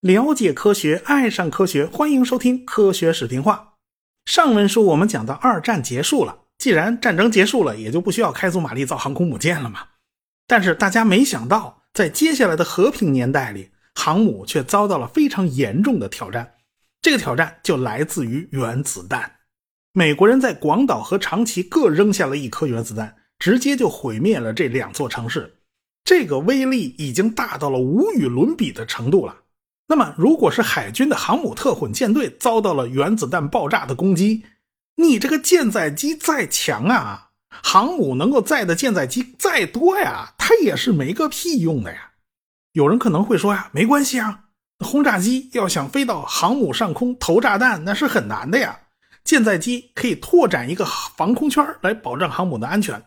了解科学，爱上科学，欢迎收听《科学视频化》。上文书我们讲到二战结束了，既然战争结束了，也就不需要开足马力造航空母舰了嘛。但是大家没想到，在接下来的和平年代里，航母却遭到了非常严重的挑战。这个挑战就来自于原子弹。美国人在广岛和长崎各扔下了一颗原子弹，直接就毁灭了这两座城市。这个威力已经大到了无与伦比的程度了。那么，如果是海军的航母特混舰队遭到了原子弹爆炸的攻击，你这个舰载机再强啊，航母能够载的舰载机再多呀，它也是没个屁用的呀。有人可能会说呀，没关系啊，轰炸机要想飞到航母上空投炸弹，那是很难的呀。舰载机可以拓展一个防空圈来保障航母的安全，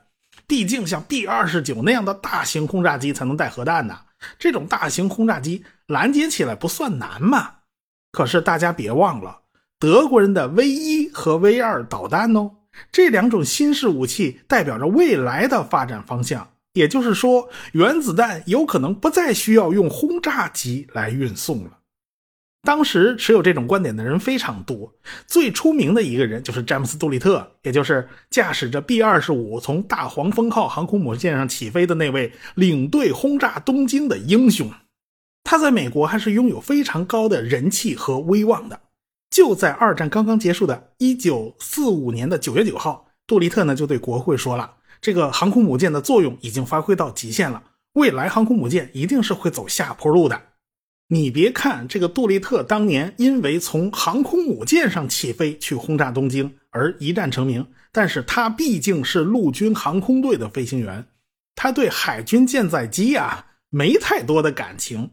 毕竟像 B 二十九那样的大型轰炸机才能带核弹呢。这种大型轰炸机拦截起来不算难嘛？可是大家别忘了，德国人的 V 一和 V 二导弹哦，这两种新式武器代表着未来的发展方向。也就是说，原子弹有可能不再需要用轰炸机来运送了。当时持有这种观点的人非常多，最出名的一个人就是詹姆斯·杜立特，也就是驾驶着 B 二十五从大黄蜂号航空母舰上起飞的那位领队轰炸东京的英雄。他在美国还是拥有非常高的人气和威望的。就在二战刚刚结束的1945年的9月9号，杜立特呢就对国会说了：“这个航空母舰的作用已经发挥到极限了，未来航空母舰一定是会走下坡路的。”你别看这个杜立特当年因为从航空母舰上起飞去轰炸东京而一战成名，但是他毕竟是陆军航空队的飞行员，他对海军舰载机啊没太多的感情。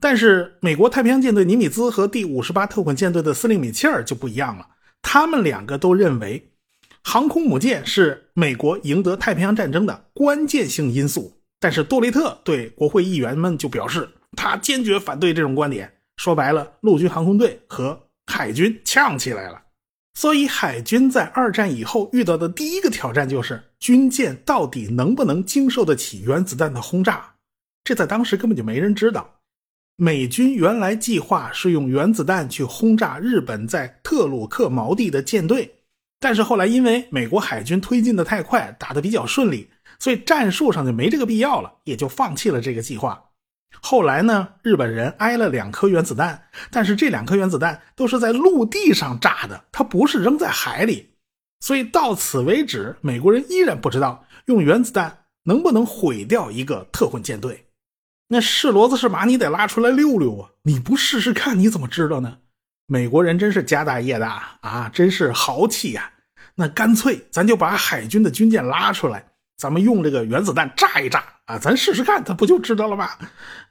但是美国太平洋舰队尼米兹和第五十八特混舰队的司令米切尔就不一样了，他们两个都认为航空母舰是美国赢得太平洋战争的关键性因素。但是杜立特对国会议员们就表示。他坚决反对这种观点。说白了，陆军航空队和海军呛起来了。所以，海军在二战以后遇到的第一个挑战就是军舰到底能不能经受得起原子弹的轰炸。这在当时根本就没人知道。美军原来计划是用原子弹去轰炸日本在特鲁克锚地的舰队，但是后来因为美国海军推进的太快，打得比较顺利，所以战术上就没这个必要了，也就放弃了这个计划。后来呢，日本人挨了两颗原子弹，但是这两颗原子弹都是在陆地上炸的，它不是扔在海里，所以到此为止，美国人依然不知道用原子弹能不能毁掉一个特混舰队。那是骡子是马，你得拉出来溜溜啊！你不试试看，你怎么知道呢？美国人真是家大业大啊，真是豪气呀！那干脆咱就把海军的军舰拉出来。咱们用这个原子弹炸一炸啊，咱试试看，他不就知道了吗？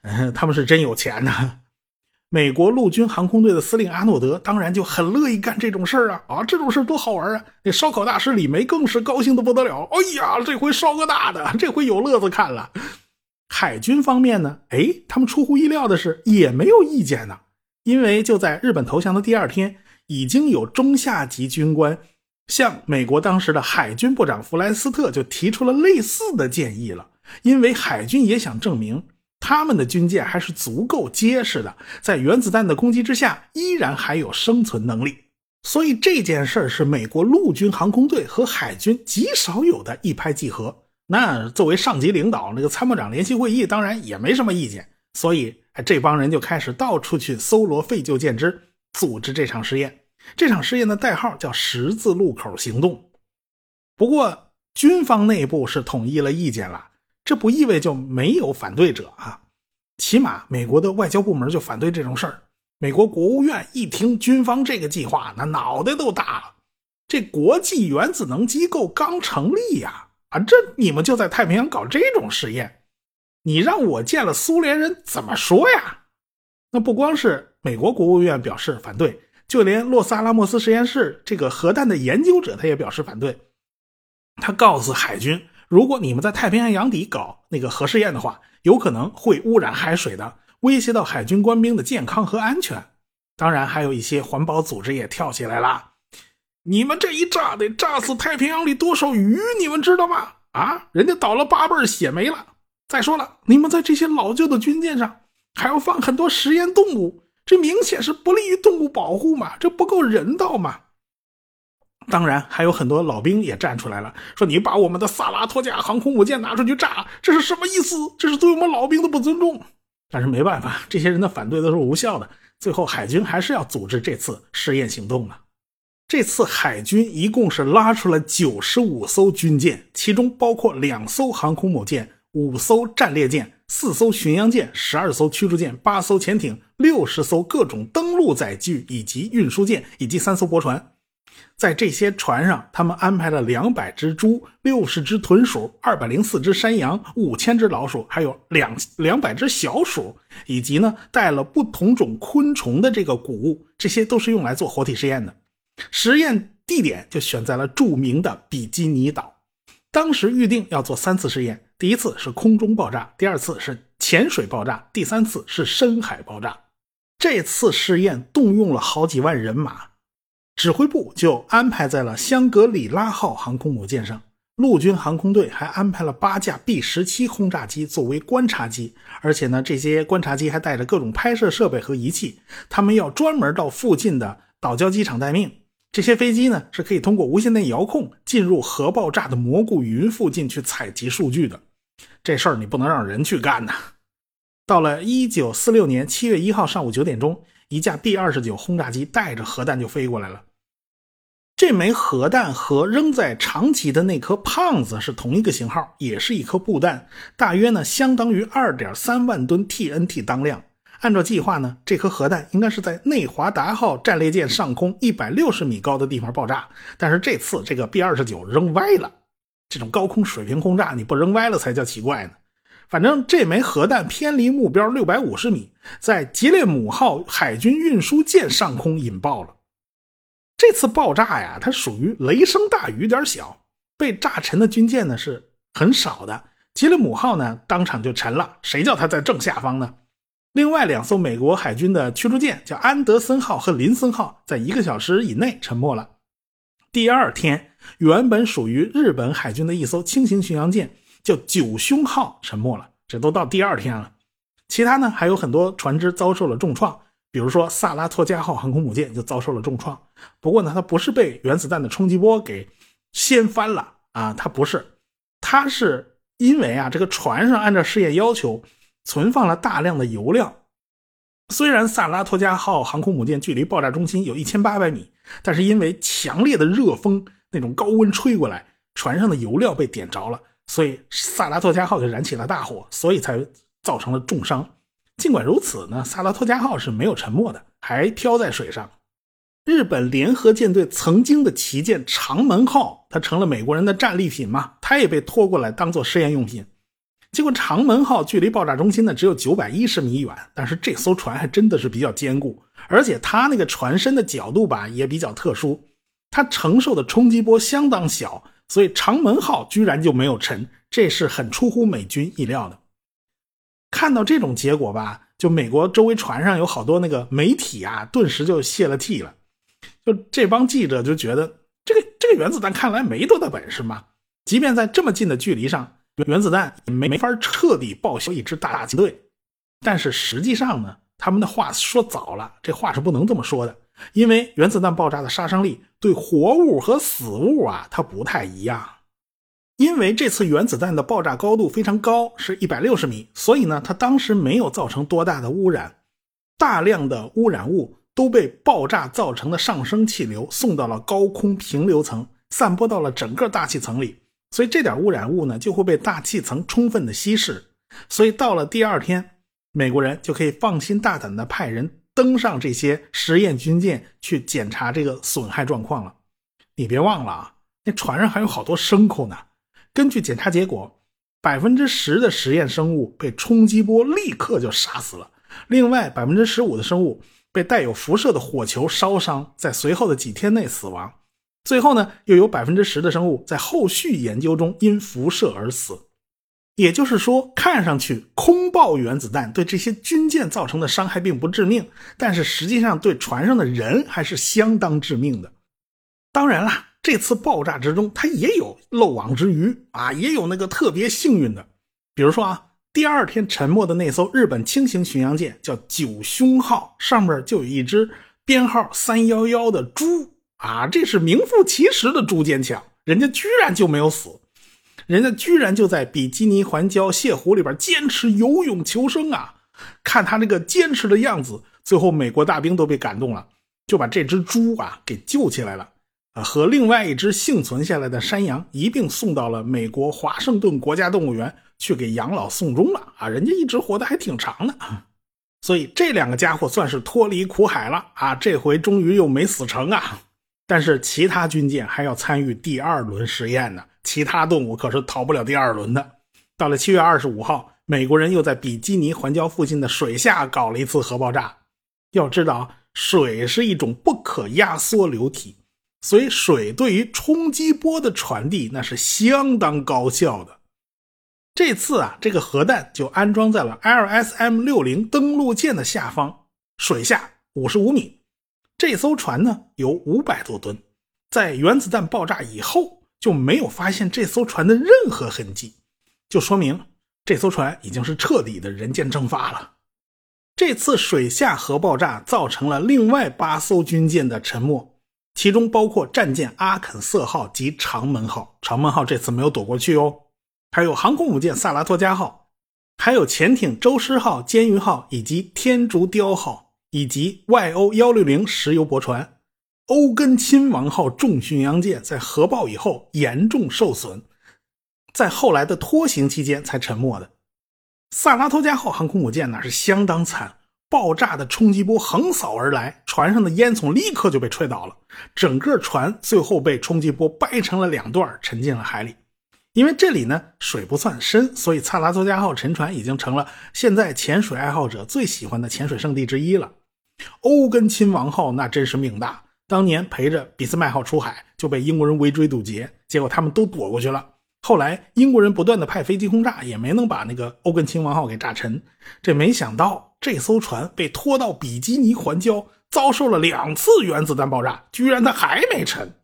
嗯，他们是真有钱呐。美国陆军航空队的司令阿诺德当然就很乐意干这种事儿啊啊，这种事多好玩啊！那烧烤大师李梅更是高兴的不得了。哎呀，这回烧个大的，这回有乐子看了。海军方面呢，哎，他们出乎意料的是也没有意见呢，因为就在日本投降的第二天，已经有中下级军官。像美国当时的海军部长弗莱斯特就提出了类似的建议了，因为海军也想证明他们的军舰还是足够结实的，在原子弹的攻击之下依然还有生存能力。所以这件事儿是美国陆军航空队和海军极少有的一拍即合。那作为上级领导，那个参谋长联席会议当然也没什么意见，所以这帮人就开始到处去搜罗废旧舰只，组织这场实验。这场试验的代号叫“十字路口行动”，不过军方内部是统一了意见了，这不意味就没有反对者啊。起码美国的外交部门就反对这种事儿。美国国务院一听军方这个计划，那脑袋都大了。这国际原子能机构刚成立呀，啊，这你们就在太平洋搞这种实验，你让我见了苏联人怎么说呀？那不光是美国国务院表示反对。就连洛斯阿拉莫斯实验室这个核弹的研究者，他也表示反对。他告诉海军，如果你们在太平洋洋底搞那个核试验的话，有可能会污染海水的，威胁到海军官兵的健康和安全。当然，还有一些环保组织也跳起来了。你们这一炸得炸死太平洋里多少鱼？你们知道吗？啊，人家倒了八辈血没了。再说了，你们在这些老旧的军舰上还要放很多实验动物，这明显是不利于动物保护嘛，这不够人道嘛。当然，还有很多老兵也站出来了，说你把我们的萨拉托加航空母舰拿出去炸，这是什么意思？这是对我们老兵的不尊重。但是没办法，这些人的反对都是无效的，最后海军还是要组织这次试验行动了。这次海军一共是拉出了九十五艘军舰，其中包括两艘航空母舰、五艘战列舰、四艘巡洋舰、十二艘驱逐舰、八艘潜艇、六十艘各种登陆载具以及运输舰，以及三艘驳船。在这些船上，他们安排了两百只猪、六十只豚鼠、二百零四只山羊、五千只老鼠，还有两两百只小鼠，以及呢带了不同种昆虫的这个谷物，这些都是用来做活体实验的。实验地点就选在了著名的比基尼岛。当时预定要做三次试验，第一次是空中爆炸，第二次是潜水爆炸，第三次是深海爆炸。这次试验动用了好几万人马。指挥部就安排在了香格里拉号航空母舰上，陆军航空队还安排了八架 B 十七轰炸机作为观察机，而且呢，这些观察机还带着各种拍摄设备和仪器，他们要专门到附近的岛礁机场待命。这些飞机呢，是可以通过无线电遥控进入核爆炸的蘑菇云附近去采集数据的。这事儿你不能让人去干呐！到了一九四六年七月一号上午九点钟。一架 B 二十九轰炸机带着核弹就飞过来了。这枚核弹和扔在长崎的那颗胖子是同一个型号，也是一颗步弹，大约呢相当于二点三万吨 TNT 当量。按照计划呢，这颗核弹应该是在内华达号战列舰上空一百六十米高的地方爆炸。但是这次这个 B 二十九扔歪了，这种高空水平轰炸你不扔歪了才叫奇怪呢。反正这枚核弹偏离目标六百五十米，在吉列姆号海军运输舰上空引爆了。这次爆炸呀，它属于雷声大雨点小，被炸沉的军舰呢是很少的。吉列姆号呢当场就沉了，谁叫它在正下方呢？另外两艘美国海军的驱逐舰叫安德森号和林森号，在一个小时以内沉没了。第二天，原本属于日本海军的一艘轻型巡洋舰。叫九凶号沉没了，这都到第二天了。其他呢还有很多船只遭受了重创，比如说萨拉托加号航空母舰就遭受了重创。不过呢，它不是被原子弹的冲击波给掀翻了啊，它不是，它是因为啊这个船上按照试验要求存放了大量的油料。虽然萨拉托加号航空母舰距离爆炸中心有一千八百米，但是因为强烈的热风那种高温吹过来，船上的油料被点着了。所以萨拉托加号就燃起了大火，所以才造成了重伤。尽管如此呢，萨拉托加号是没有沉没的，还漂在水上。日本联合舰队曾经的旗舰长门号，它成了美国人的战利品嘛，它也被拖过来当做试验用品。结果长门号距离爆炸中心呢只有九百一十米远，但是这艘船还真的是比较坚固，而且它那个船身的角度吧也比较特殊，它承受的冲击波相当小。所以长门号居然就没有沉，这是很出乎美军意料的。看到这种结果吧，就美国周围船上有好多那个媒体啊，顿时就泄了气了。就这帮记者就觉得，这个这个原子弹看来没多大本事嘛。即便在这么近的距离上，原子弹也没没法彻底报销一支大舰队。但是实际上呢，他们的话说早了，这话是不能这么说的。因为原子弹爆炸的杀伤力对活物和死物啊，它不太一样。因为这次原子弹的爆炸高度非常高，是一百六十米，所以呢，它当时没有造成多大的污染。大量的污染物都被爆炸造成的上升气流送到了高空平流层，散播到了整个大气层里，所以这点污染物呢就会被大气层充分的稀释。所以到了第二天，美国人就可以放心大胆的派人。登上这些实验军舰去检查这个损害状况了。你别忘了啊，那船上还有好多牲口呢。根据检查结果，百分之十的实验生物被冲击波立刻就杀死了，另外百分之十五的生物被带有辐射的火球烧伤，在随后的几天内死亡。最后呢，又有百分之十的生物在后续研究中因辐射而死。也就是说，看上去空爆原子弹对这些军舰造成的伤害并不致命，但是实际上对船上的人还是相当致命的。当然了，这次爆炸之中，它也有漏网之鱼啊，也有那个特别幸运的，比如说啊，第二天沉没的那艘日本轻型巡洋舰叫九凶号，上面就有一只编号三幺幺的猪啊，这是名副其实的猪坚强，人家居然就没有死，人家居然就在比基尼环礁泻湖里边坚持游泳求生啊！看他那个坚持的样子，最后美国大兵都被感动了，就把这只猪啊给救起来了。啊，和另外一只幸存下来的山羊一并送到了美国华盛顿国家动物园去给养老送终了啊！人家一直活得还挺长的，所以这两个家伙算是脱离苦海了啊！这回终于又没死成啊！但是其他军舰还要参与第二轮实验呢，其他动物可是逃不了第二轮的。到了七月二十五号，美国人又在比基尼环礁附近的水下搞了一次核爆炸。要知道，水是一种不可压缩流体。所以，水对于冲击波的传递那是相当高效的。这次啊，这个核弹就安装在了 LSM 六零登陆舰的下方，水下五十五米。这艘船呢有五百多吨，在原子弹爆炸以后就没有发现这艘船的任何痕迹，就说明这艘船已经是彻底的人间蒸发了。这次水下核爆炸造成了另外八艘军舰的沉没。其中包括战舰阿肯色号及长门号，长门号这次没有躲过去哦。还有航空母舰萨拉托加号，还有潜艇舟狮号、监狱号以及天竺雕号，以及 YO 幺六零石油驳船。欧根亲王号重巡洋舰在核爆以后严重受损，在后来的拖行期间才沉没的。萨拉托加号航空母舰那是相当惨。爆炸的冲击波横扫而来，船上的烟囱立刻就被吹倒了，整个船最后被冲击波掰成了两段，沉进了海里。因为这里呢水不算深，所以萨拉托加号沉船已经成了现在潜水爱好者最喜欢的潜水圣地之一了。欧根亲王号那真是命大，当年陪着俾斯麦号出海就被英国人围追堵截，结果他们都躲过去了。后来英国人不断的派飞机轰炸，也没能把那个欧根亲王号给炸沉。这没想到。这艘船被拖到比基尼环礁，遭受了两次原子弹爆炸，居然它还没沉。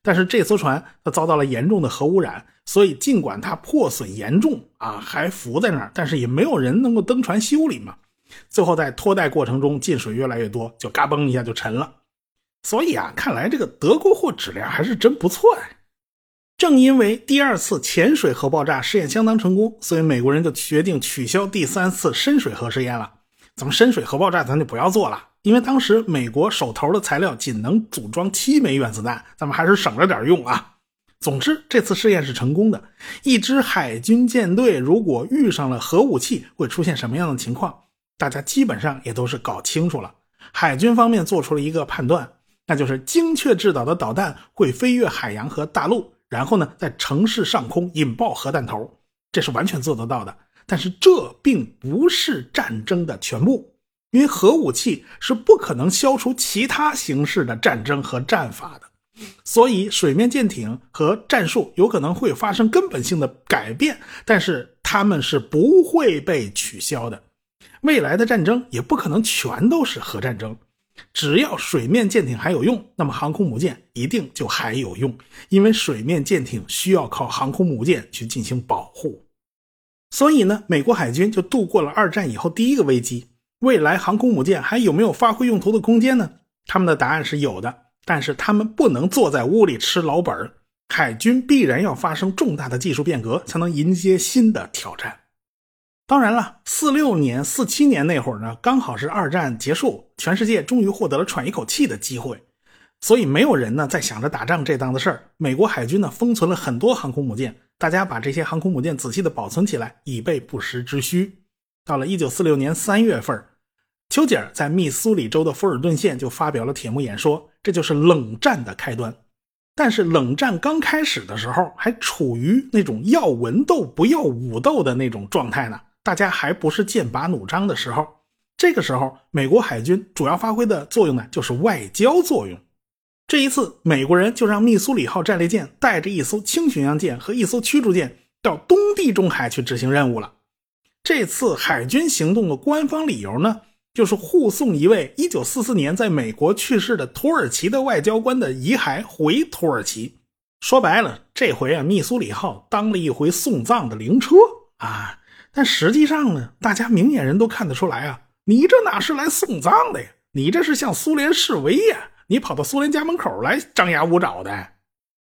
但是这艘船它遭到了严重的核污染，所以尽管它破损严重啊，还浮在那儿，但是也没有人能够登船修理嘛。最后在拖带过程中进水越来越多，就嘎嘣一下就沉了。所以啊，看来这个德国货质量还是真不错哎。正因为第二次潜水核爆炸试验相当成功，所以美国人就决定取消第三次深水核试验了。咱们深水核爆炸咱就不要做了，因为当时美国手头的材料仅能组装七枚原子弹，咱们还是省着点用啊。总之，这次试验是成功的。一支海军舰队如果遇上了核武器，会出现什么样的情况？大家基本上也都是搞清楚了。海军方面做出了一个判断，那就是精确制导的导弹会飞越海洋和大陆，然后呢，在城市上空引爆核弹头，这是完全做得到的。但是这并不是战争的全部，因为核武器是不可能消除其他形式的战争和战法的，所以水面舰艇和战术有可能会发生根本性的改变，但是他们是不会被取消的。未来的战争也不可能全都是核战争，只要水面舰艇还有用，那么航空母舰一定就还有用，因为水面舰艇需要靠航空母舰去进行保护。所以呢，美国海军就度过了二战以后第一个危机。未来航空母舰还有没有发挥用途的空间呢？他们的答案是有的，但是他们不能坐在屋里吃老本儿海军必然要发生重大的技术变革，才能迎接新的挑战。当然了，四六年、四七年那会儿呢，刚好是二战结束，全世界终于获得了喘一口气的机会，所以没有人呢在想着打仗这档子事儿。美国海军呢封存了很多航空母舰。大家把这些航空母舰仔细的保存起来，以备不时之需。到了1946年3月份，丘吉尔在密苏里州的福尔顿县就发表了铁幕演说，这就是冷战的开端。但是冷战刚开始的时候，还处于那种要文斗不要武斗的那种状态呢，大家还不是剑拔弩张的时候。这个时候，美国海军主要发挥的作用呢，就是外交作用。这一次，美国人就让密苏里号战列舰带着一艘轻巡洋舰和一艘驱逐舰到东地中海去执行任务了。这次海军行动的官方理由呢，就是护送一位1944年在美国去世的土耳其的外交官的遗骸回土耳其。说白了，这回啊，密苏里号当了一回送葬的灵车啊。但实际上呢，大家明眼人都看得出来啊，你这哪是来送葬的呀？你这是向苏联示威呀！你跑到苏联家门口来张牙舞爪的。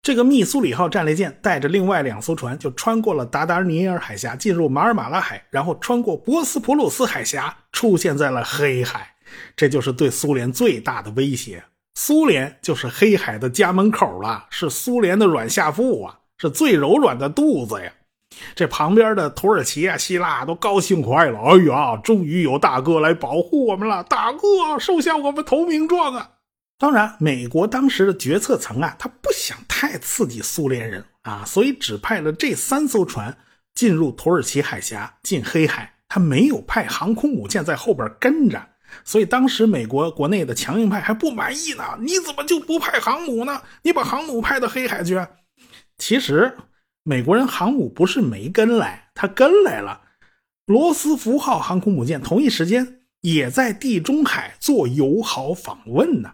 这个密苏里号战列舰带着另外两艘船，就穿过了达达尼尔海峡，进入马尔马拉海，然后穿过博斯普鲁斯海峡，出现在了黑海。这就是对苏联最大的威胁。苏联就是黑海的家门口了，是苏联的软下腹啊，是最柔软的肚子呀。这旁边的土耳其啊、希腊都高兴坏了。哎呀，终于有大哥来保护我们了！大哥，收下我们投名状啊！当然，美国当时的决策层啊，他不想太刺激苏联人啊，所以只派了这三艘船进入土耳其海峡，进黑海。他没有派航空母舰在后边跟着，所以当时美国国内的强硬派还不满意呢。你怎么就不派航母呢？你把航母派到黑海去？其实，美国人航母不是没跟来，他跟来了。罗斯福号航空母舰同一时间也在地中海做友好访问呢。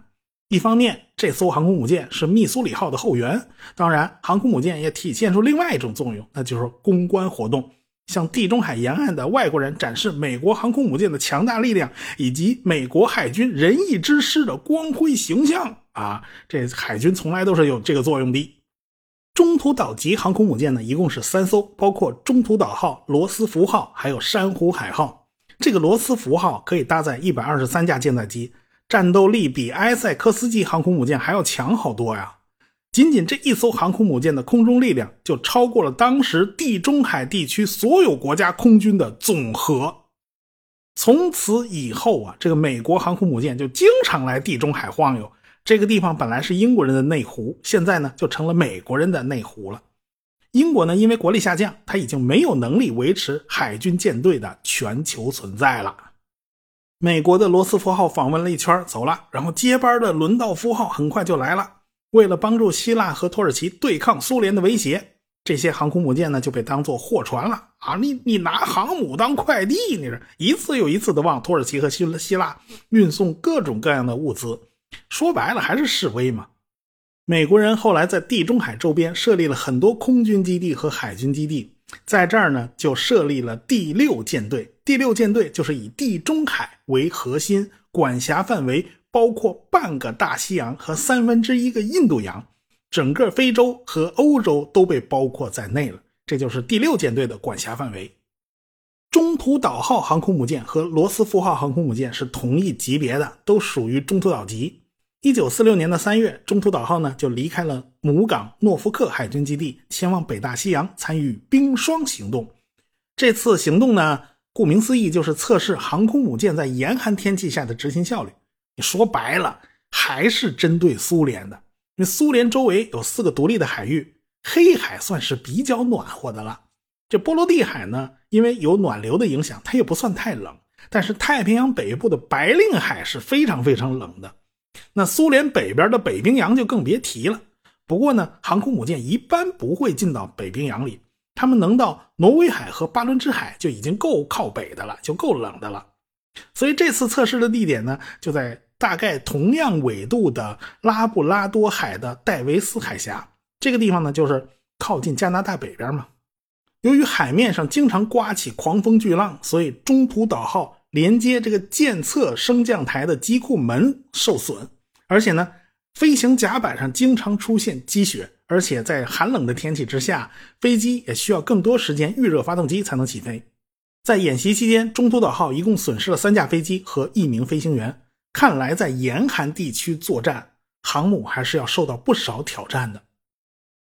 一方面，这艘航空母舰是密苏里号的后援；当然，航空母舰也体现出另外一种作用，那就是公关活动，向地中海沿岸的外国人展示美国航空母舰的强大力量以及美国海军仁义之师的光辉形象啊！这海军从来都是有这个作用的。中途岛级航空母舰呢，一共是三艘，包括中途岛号、罗斯福号，还有珊瑚海号。这个罗斯福号可以搭载一百二十三架舰载机。战斗力比埃塞克斯级航空母舰还要强好多呀！仅仅这一艘航空母舰的空中力量就超过了当时地中海地区所有国家空军的总和。从此以后啊，这个美国航空母舰就经常来地中海晃悠。这个地方本来是英国人的内湖，现在呢就成了美国人的内湖了。英国呢，因为国力下降，他已经没有能力维持海军舰队的全球存在了。美国的罗斯福号访问了一圈，走了。然后接班的伦道夫号很快就来了。为了帮助希腊和土耳其对抗苏联的威胁，这些航空母舰呢就被当做货船了啊！你你拿航母当快递，你这一次又一次的往土耳其和希希腊运送各种各样的物资，说白了还是示威嘛。美国人后来在地中海周边设立了很多空军基地和海军基地。在这儿呢，就设立了第六舰队。第六舰队就是以地中海为核心，管辖范围包括半个大西洋和三分之一个印度洋，整个非洲和欧洲都被包括在内了。这就是第六舰队的管辖范围。中途岛号航空母舰和罗斯福号航空母舰是同一级别的，都属于中途岛级。一九四六年的三月，中途岛号呢就离开了母港诺福克海军基地，前往北大西洋参与冰霜行动。这次行动呢，顾名思义就是测试航空母舰在严寒天气下的执行效率。你说白了，还是针对苏联的。因为苏联周围有四个独立的海域，黑海算是比较暖和的了。这波罗的海呢，因为有暖流的影响，它也不算太冷。但是太平洋北部的白令海是非常非常冷的。那苏联北边的北冰洋就更别提了。不过呢，航空母舰一般不会进到北冰洋里，他们能到挪威海和巴伦支海就已经够靠北的了，就够冷的了。所以这次测试的地点呢，就在大概同样纬度的拉布拉多海的戴维斯海峡。这个地方呢，就是靠近加拿大北边嘛。由于海面上经常刮起狂风巨浪，所以中途岛号。连接这个舰侧升降台的机库门受损，而且呢，飞行甲板上经常出现积雪，而且在寒冷的天气之下，飞机也需要更多时间预热发动机才能起飞。在演习期间，中途岛号一共损失了三架飞机和一名飞行员。看来，在严寒地区作战，航母还是要受到不少挑战的。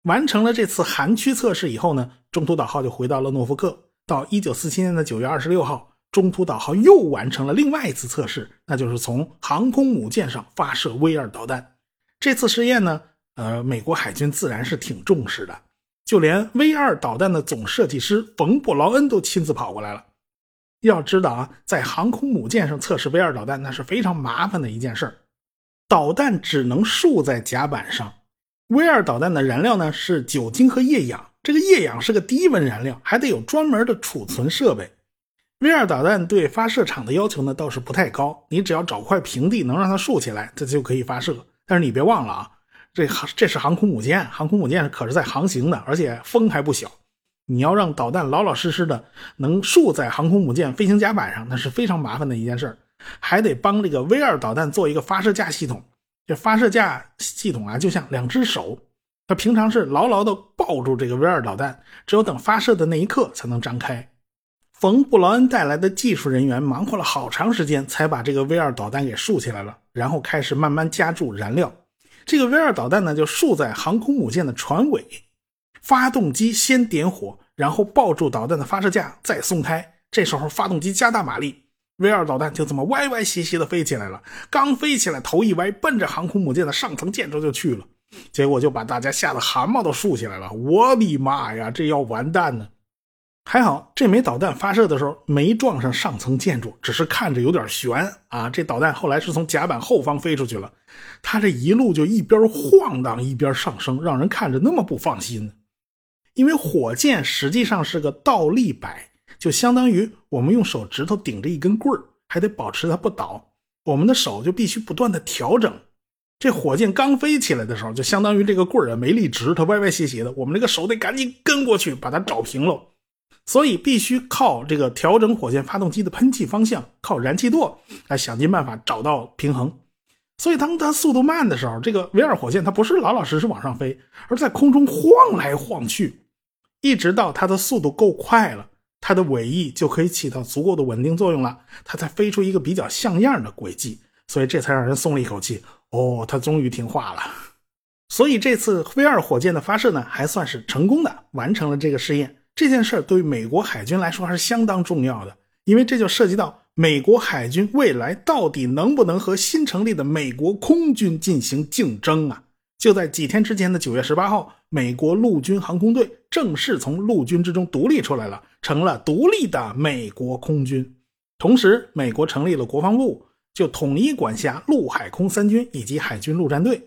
完成了这次寒区测试以后呢，中途岛号就回到了诺福克。到一九四七年的九月二十六号。中途岛号又完成了另外一次测试，那就是从航空母舰上发射 V 二导弹。这次试验呢，呃，美国海军自然是挺重视的，就连 V 二导弹的总设计师冯布劳恩都亲自跑过来了。要知道啊，在航空母舰上测试 V 二导弹，那是非常麻烦的一件事儿。导弹只能竖在甲板上，V 二导弹的燃料呢是酒精和液氧，这个液氧是个低温燃料，还得有专门的储存设备。V 二导弹对发射场的要求呢倒是不太高，你只要找块平地能让它竖起来，这就可以发射。但是你别忘了啊，这航这是航空母舰，航空母舰可是在航行的，而且风还不小。你要让导弹老老实实的能竖在航空母舰飞行甲板上，那是非常麻烦的一件事儿还得帮这个 V 二导弹做一个发射架系统。这发射架系统啊，就像两只手，它平常是牢牢的抱住这个 V 二导弹，只有等发射的那一刻才能张开。冯布劳恩带来的技术人员忙活了好长时间，才把这个 V 二导弹给竖起来了，然后开始慢慢加注燃料。这个 V 二导弹呢，就竖在航空母舰的船尾，发动机先点火，然后抱住导弹的发射架，再松开。这时候发动机加大马力。V 二导弹就这么歪歪斜斜的飞起来了，刚飞起来，头一歪，奔着航空母舰的上层建筑就去了，结果就把大家吓得汗毛都竖起来了。我的妈呀，这要完蛋呢！还好这枚导弹发射的时候没撞上上层建筑，只是看着有点悬啊。这导弹后来是从甲板后方飞出去了，它这一路就一边晃荡一边上升，让人看着那么不放心。因为火箭实际上是个倒立摆。就相当于我们用手指头顶着一根棍儿，还得保持它不倒。我们的手就必须不断的调整。这火箭刚飞起来的时候，就相当于这个棍儿啊没立直，它歪歪斜斜的。我们这个手得赶紧跟过去把它找平喽。所以必须靠这个调整火箭发动机的喷气方向，靠燃气舵来想尽办法找到平衡。所以当它速度慢的时候，这个 V 二火箭它不是老老实实往上飞，而在空中晃来晃去，一直到它的速度够快了。它的尾翼就可以起到足够的稳定作用了，它才飞出一个比较像样的轨迹，所以这才让人松了一口气。哦，它终于听话了。所以这次 V 二火箭的发射呢，还算是成功的完成了这个试验。这件事对于美国海军来说还是相当重要的，因为这就涉及到美国海军未来到底能不能和新成立的美国空军进行竞争啊。就在几天之前的九月十八号，美国陆军航空队正式从陆军之中独立出来了，成了独立的美国空军。同时，美国成立了国防部，就统一管辖陆海空三军以及海军陆战队。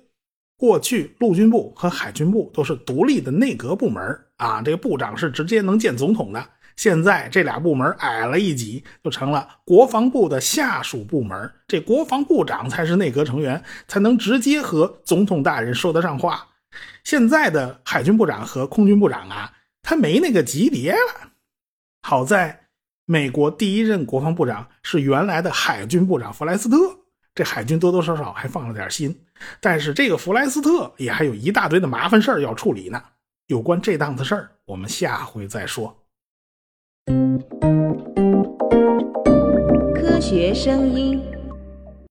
过去，陆军部和海军部都是独立的内阁部门啊，这个部长是直接能见总统的。现在这俩部门矮了一级，就成了国防部的下属部门。这国防部长才是内阁成员，才能直接和总统大人说得上话。现在的海军部长和空军部长啊，他没那个级别了。好在美国第一任国防部长是原来的海军部长弗莱斯特，这海军多多少少还放了点心。但是这个弗莱斯特也还有一大堆的麻烦事儿要处理呢。有关这档子事儿，我们下回再说。科学声音。